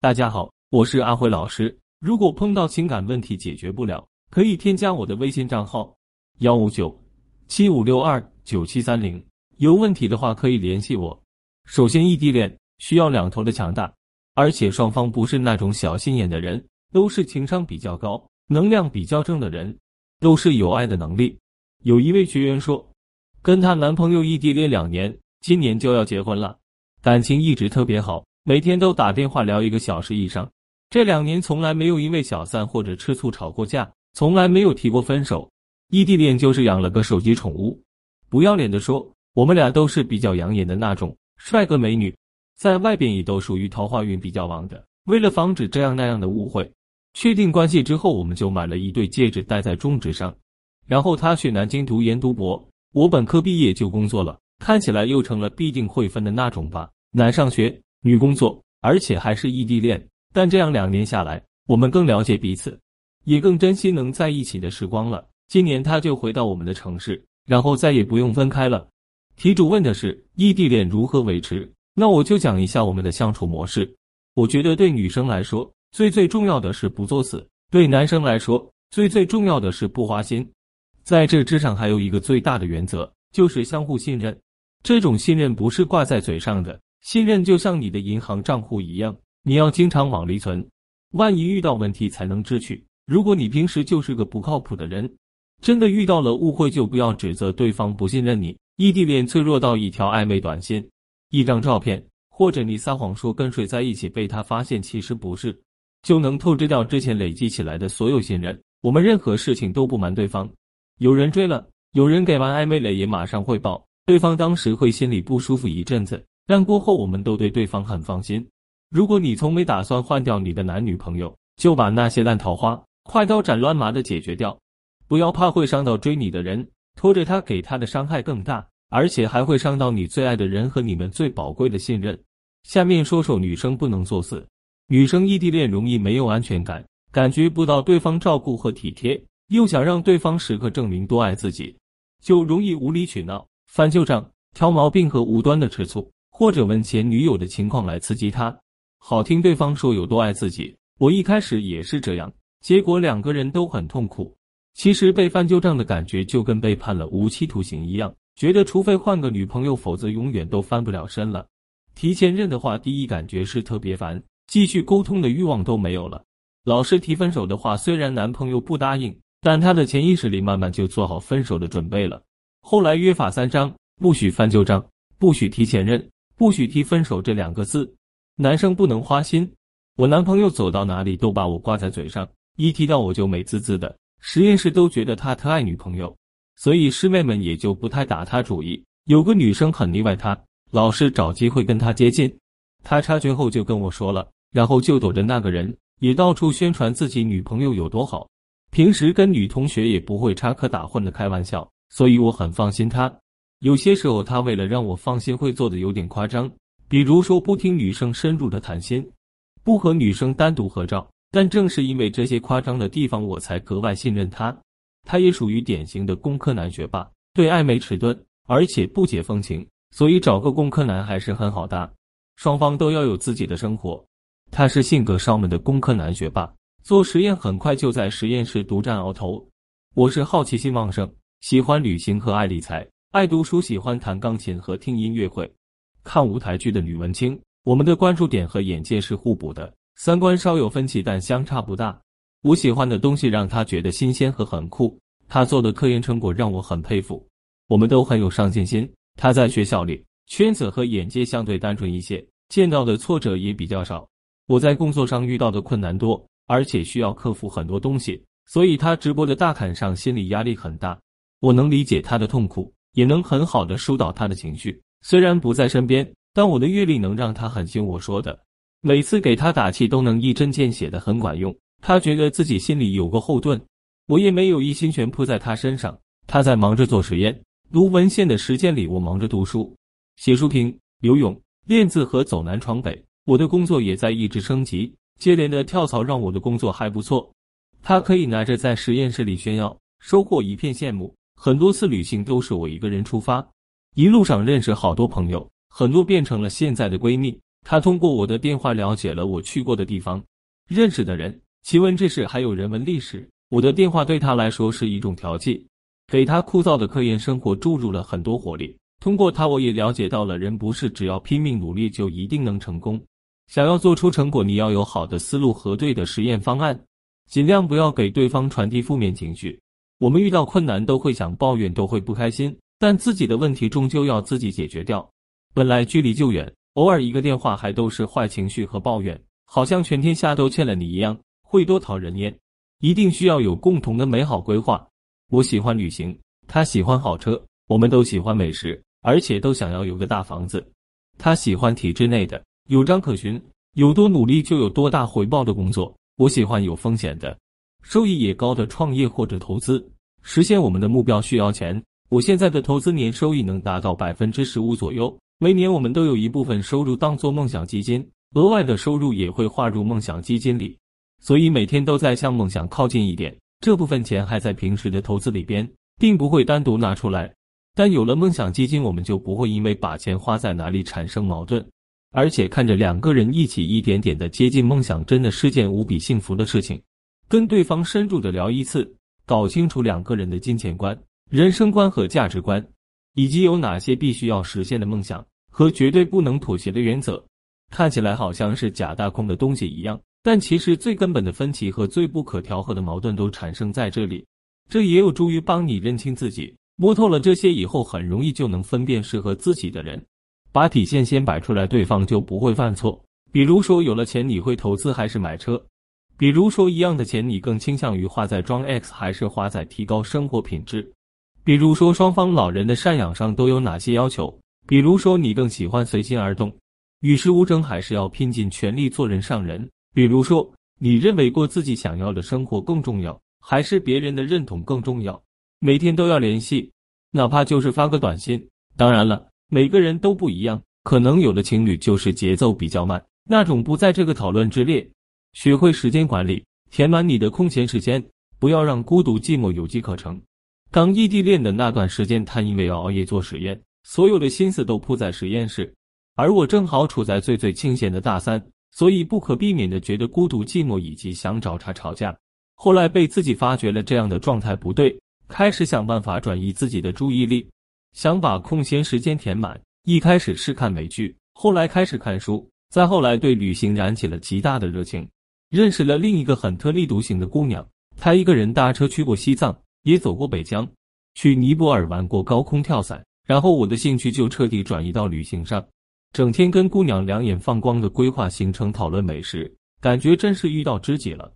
大家好，我是阿辉老师。如果碰到情感问题解决不了，可以添加我的微信账号幺五九七五六二九七三零。有问题的话可以联系我。首先，异地恋需要两头的强大，而且双方不是那种小心眼的人，都是情商比较高、能量比较正的人，都是有爱的能力。有一位学员说，跟她男朋友异地恋两年，今年就要结婚了，感情一直特别好。每天都打电话聊一个小时以上，这两年从来没有因为小三或者吃醋吵过架，从来没有提过分手。异地恋就是养了个手机宠物。不要脸的说，我们俩都是比较养眼的那种帅哥美女，在外边也都属于桃花运比较旺的。为了防止这样那样的误会，确定关系之后，我们就买了一对戒指戴在中指上。然后他去南京读研读博，我本科毕业就工作了，看起来又成了必定会分的那种吧。难上学。女工作，而且还是异地恋，但这样两年下来，我们更了解彼此，也更珍惜能在一起的时光了。今年他就回到我们的城市，然后再也不用分开了。题主问的是异地恋如何维持，那我就讲一下我们的相处模式。我觉得对女生来说，最最重要的是不作死；对男生来说，最最重要的是不花心。在这之上，还有一个最大的原则，就是相互信任。这种信任不是挂在嘴上的。信任就像你的银行账户一样，你要经常往里存，万一遇到问题才能支取。如果你平时就是个不靠谱的人，真的遇到了误会，就不要指责对方不信任你。异地恋脆弱到一条暧昧短信、一张照片，或者你撒谎说跟谁在一起被他发现其实不是，就能透支掉之前累积起来的所有信任。我们任何事情都不瞒对方，有人追了，有人给完暧昧了也马上汇报，对方当时会心里不舒服一阵子。但过后，我们都对对方很放心。如果你从没打算换掉你的男女朋友，就把那些烂桃花快刀斩乱麻的解决掉，不要怕会伤到追你的人，拖着他给他的伤害更大，而且还会伤到你最爱的人和你们最宝贵的信任。下面说说女生不能作死。女生异地恋容易没有安全感，感觉不到对方照顾和体贴，又想让对方时刻证明多爱自己，就容易无理取闹、翻旧账、挑毛病和无端的吃醋。或者问前女友的情况来刺激他，好听对方说有多爱自己。我一开始也是这样，结果两个人都很痛苦。其实被翻旧账的感觉就跟被判了无期徒刑一样，觉得除非换个女朋友，否则永远都翻不了身了。提前认的话，第一感觉是特别烦，继续沟通的欲望都没有了。老是提分手的话，虽然男朋友不答应，但他的潜意识里慢慢就做好分手的准备了。后来约法三章：不许翻旧账，不许提前认。不许提分手这两个字，男生不能花心。我男朋友走到哪里都把我挂在嘴上，一提到我就美滋滋的。实验室都觉得他特爱女朋友，所以师妹们也就不太打他主意。有个女生很腻歪他，老是找机会跟他接近。他察觉后就跟我说了，然后就躲着那个人，也到处宣传自己女朋友有多好。平时跟女同学也不会插科打诨的开玩笑，所以我很放心他。有些时候，他为了让我放心，会做的有点夸张，比如说不听女生深入的谈心，不和女生单独合照。但正是因为这些夸张的地方，我才格外信任他。他也属于典型的工科男学霸，对暧昧迟钝，而且不解风情，所以找个工科男还是很好的。双方都要有自己的生活。他是性格上门的工科男学霸，做实验很快就在实验室独占鳌头。我是好奇心旺盛，喜欢旅行和爱理财。爱读书，喜欢弹钢琴和听音乐会，看舞台剧的女文青。我们的关注点和眼界是互补的，三观稍有分歧，但相差不大。我喜欢的东西让他觉得新鲜和很酷，他做的科研成果让我很佩服。我们都很有上进心。他在学校里圈子和眼界相对单纯一些，见到的挫折也比较少。我在工作上遇到的困难多，而且需要克服很多东西，所以他直播的大坎上心理压力很大。我能理解他的痛苦。也能很好的疏导他的情绪，虽然不在身边，但我的阅历能让他很信我说的。每次给他打气都能一针见血的很管用，他觉得自己心里有个后盾。我也没有一心全扑在他身上，他在忙着做实验、读文献的时间里，我忙着读书、写书评、游泳、练字和走南闯北。我的工作也在一直升级，接连的跳槽让我的工作还不错。他可以拿着在实验室里炫耀，收获一片羡慕。很多次旅行都是我一个人出发，一路上认识好多朋友，很多变成了现在的闺蜜。她通过我的电话了解了我去过的地方、认识的人、奇闻志士，还有人文历史。我的电话对她来说是一种调剂，给她枯燥的科研生活注入了很多活力。通过她，我也了解到了人不是只要拼命努力就一定能成功。想要做出成果，你要有好的思路和对的实验方案，尽量不要给对方传递负面情绪。我们遇到困难都会想抱怨，都会不开心，但自己的问题终究要自己解决掉。本来距离就远，偶尔一个电话还都是坏情绪和抱怨，好像全天下都欠了你一样，会多讨人厌。一定需要有共同的美好规划。我喜欢旅行，他喜欢好车，我们都喜欢美食，而且都想要有个大房子。他喜欢体制内的，有章可循，有多努力就有多大回报的工作。我喜欢有风险的，收益也高的创业或者投资。实现我们的目标需要钱。我现在的投资年收益能达到百分之十五左右，每年我们都有一部分收入当做梦想基金，额外的收入也会划入梦想基金里。所以每天都在向梦想靠近一点，这部分钱还在平时的投资里边，并不会单独拿出来。但有了梦想基金，我们就不会因为把钱花在哪里产生矛盾，而且看着两个人一起一点点的接近梦想，真的是件无比幸福的事情。跟对方深入的聊一次，搞清楚两个人的金钱观、人生观和价值观，以及有哪些必须要实现的梦想和绝对不能妥协的原则，看起来好像是假大空的东西一样。但其实最根本的分歧和最不可调和的矛盾都产生在这里，这也有助于帮你认清自己，摸透了这些以后，很容易就能分辨适合自己的人。把底线先摆出来，对方就不会犯错。比如说，有了钱你会投资还是买车？比如说，一样的钱你更倾向于花在装 X 还是花在提高生活品质？比如说，双方老人的赡养上都有哪些要求？比如说，你更喜欢随心而动，与世无争，还是要拼尽全力做人上人？比如说，你认为过自己想要的生活更重要，还是别人的认同更重要？每天都要联系，哪怕就是发个短信。当然了，每个人都不一样，可能有的情侣就是节奏比较慢，那种不在这个讨论之列。学会时间管理，填满你的空闲时间，不要让孤独寂寞有机可乘。刚异地恋的那段时间，他因为要熬夜做实验，所有的心思都扑在实验室，而我正好处在最最清闲的大三。所以不可避免的觉得孤独寂寞，以及想找茬吵架。后来被自己发觉了这样的状态不对，开始想办法转移自己的注意力，想把空闲时间填满。一开始是看美剧，后来开始看书，再后来对旅行燃起了极大的热情，认识了另一个很特立独行的姑娘。她一个人搭车去过西藏，也走过北疆，去尼泊尔玩过高空跳伞。然后我的兴趣就彻底转移到旅行上。整天跟姑娘两眼放光的规划行程、讨论美食，感觉真是遇到知己了。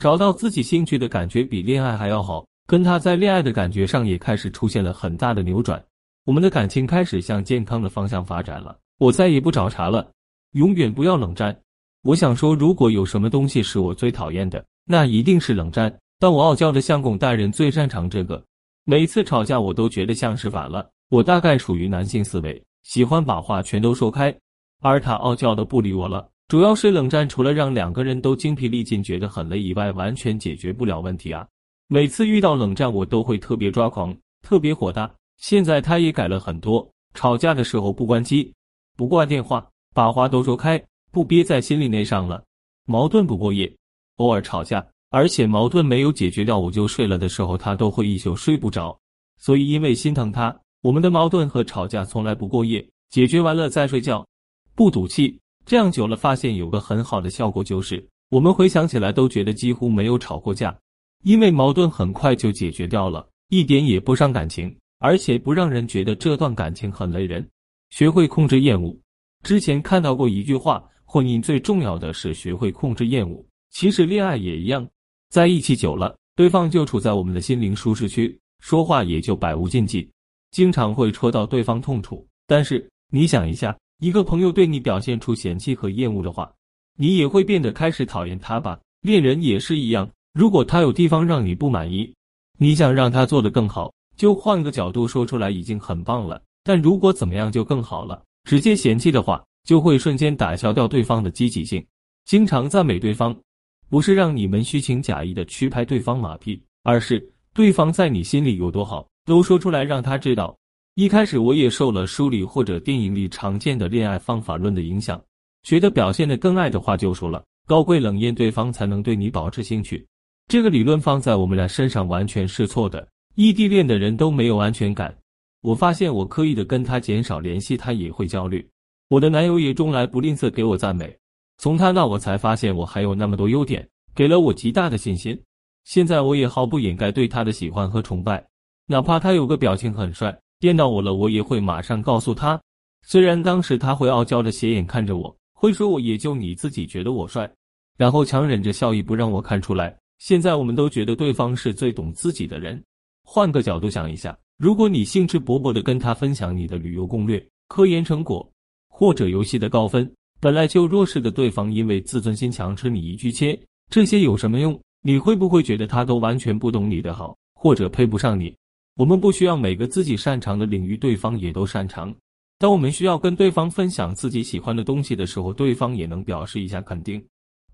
找到自己兴趣的感觉比恋爱还要好，跟他在恋爱的感觉上也开始出现了很大的扭转。我们的感情开始向健康的方向发展了。我再也不找茬了，永远不要冷战。我想说，如果有什么东西是我最讨厌的，那一定是冷战。但我傲娇的相公大人最擅长这个，每次吵架我都觉得像是反了。我大概属于男性思维。喜欢把话全都说开，而他傲娇的不理我了。主要是冷战，除了让两个人都精疲力尽、觉得很累以外，完全解决不了问题啊！每次遇到冷战，我都会特别抓狂，特别火大。现在他也改了很多，吵架的时候不关机，不挂电话，把话都说开，不憋在心里内伤了。矛盾不过夜，偶尔吵架，而且矛盾没有解决掉我就睡了的时候，他都会一宿睡不着。所以因为心疼他。我们的矛盾和吵架从来不过夜，解决完了再睡觉，不赌气。这样久了，发现有个很好的效果，就是我们回想起来都觉得几乎没有吵过架，因为矛盾很快就解决掉了，一点也不伤感情，而且不让人觉得这段感情很累人。学会控制厌恶。之前看到过一句话：婚姻最重要的是学会控制厌恶。其实恋爱也一样，在一起久了，对方就处在我们的心灵舒适区，说话也就百无禁忌。经常会戳到对方痛处，但是你想一下，一个朋友对你表现出嫌弃和厌恶的话，你也会变得开始讨厌他吧？恋人也是一样，如果他有地方让你不满意，你想让他做得更好，就换个角度说出来已经很棒了。但如果怎么样就更好了，直接嫌弃的话，就会瞬间打消掉对方的积极性。经常赞美对方，不是让你们虚情假意的去拍对方马屁，而是对方在你心里有多好。都说出来让他知道。一开始我也受了书里或者电影里常见的恋爱方法论的影响，觉得表现的更爱的话就说了，高贵冷艳对方才能对你保持兴趣。这个理论放在我们俩身上完全是错的。异地恋的人都没有安全感。我发现我刻意的跟他减少联系，他也会焦虑。我的男友也从来不吝啬给我赞美。从他那我才发现我还有那么多优点，给了我极大的信心。现在我也毫不掩盖对他的喜欢和崇拜，哪怕他有个表情很帅，电到我了，我也会马上告诉他。虽然当时他会傲娇的斜眼看着我。会说我也就你自己觉得我帅，然后强忍着笑意不让我看出来。现在我们都觉得对方是最懂自己的人。换个角度想一下，如果你兴致勃勃的跟他分享你的旅游攻略、科研成果或者游戏的高分，本来就弱势的对方因为自尊心强吃你一句切，这些有什么用？你会不会觉得他都完全不懂你的好，或者配不上你？我们不需要每个自己擅长的领域对方也都擅长。当我们需要跟对方分享自己喜欢的东西的时候，对方也能表示一下肯定，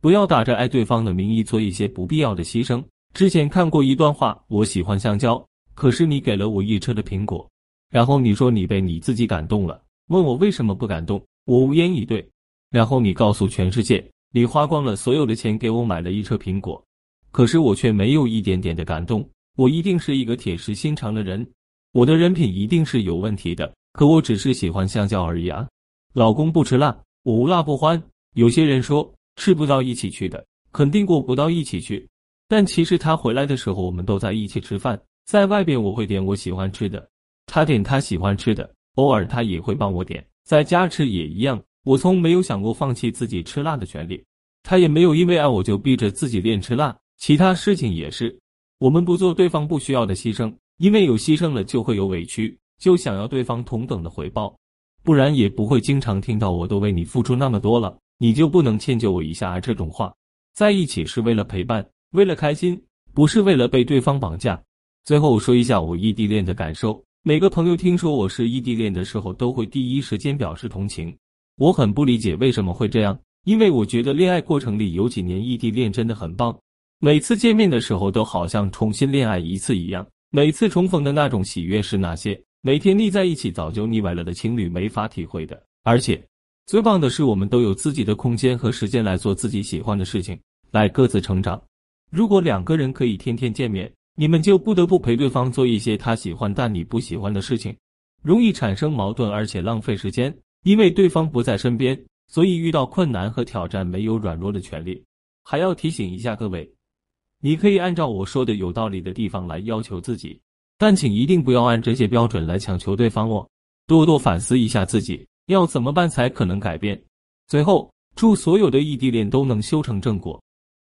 不要打着爱对方的名义做一些不必要的牺牲。之前看过一段话，我喜欢香蕉，可是你给了我一车的苹果，然后你说你被你自己感动了，问我为什么不感动，我无言以对。然后你告诉全世界，你花光了所有的钱给我买了一车苹果，可是我却没有一点点的感动。我一定是一个铁石心肠的人，我的人品一定是有问题的。可我只是喜欢香蕉而已啊！老公不吃辣，我无辣不欢。有些人说吃不到一起去的，肯定过不到一起去。但其实他回来的时候，我们都在一起吃饭。在外边我会点我喜欢吃的，他点他喜欢吃的，偶尔他也会帮我点。在家吃也一样，我从没有想过放弃自己吃辣的权利。他也没有因为爱我就逼着自己练吃辣。其他事情也是，我们不做对方不需要的牺牲，因为有牺牲了就会有委屈。就想要对方同等的回报，不然也不会经常听到我都为你付出那么多了，你就不能迁就我一下啊？这种话，在一起是为了陪伴，为了开心，不是为了被对方绑架。最后说一下我异地恋的感受，每个朋友听说我是异地恋的时候，都会第一时间表示同情。我很不理解为什么会这样，因为我觉得恋爱过程里有几年异地恋真的很棒，每次见面的时候都好像重新恋爱一次一样，每次重逢的那种喜悦是那些。每天腻在一起早就腻歪了的情侣没法体会的，而且最棒的是，我们都有自己的空间和时间来做自己喜欢的事情，来各自成长。如果两个人可以天天见面，你们就不得不陪对方做一些他喜欢但你不喜欢的事情，容易产生矛盾，而且浪费时间。因为对方不在身边，所以遇到困难和挑战没有软弱的权利。还要提醒一下各位，你可以按照我说的有道理的地方来要求自己。但请一定不要按这些标准来强求对方哦，多多反思一下自己要怎么办才可能改变。最后，祝所有的异地恋都能修成正果。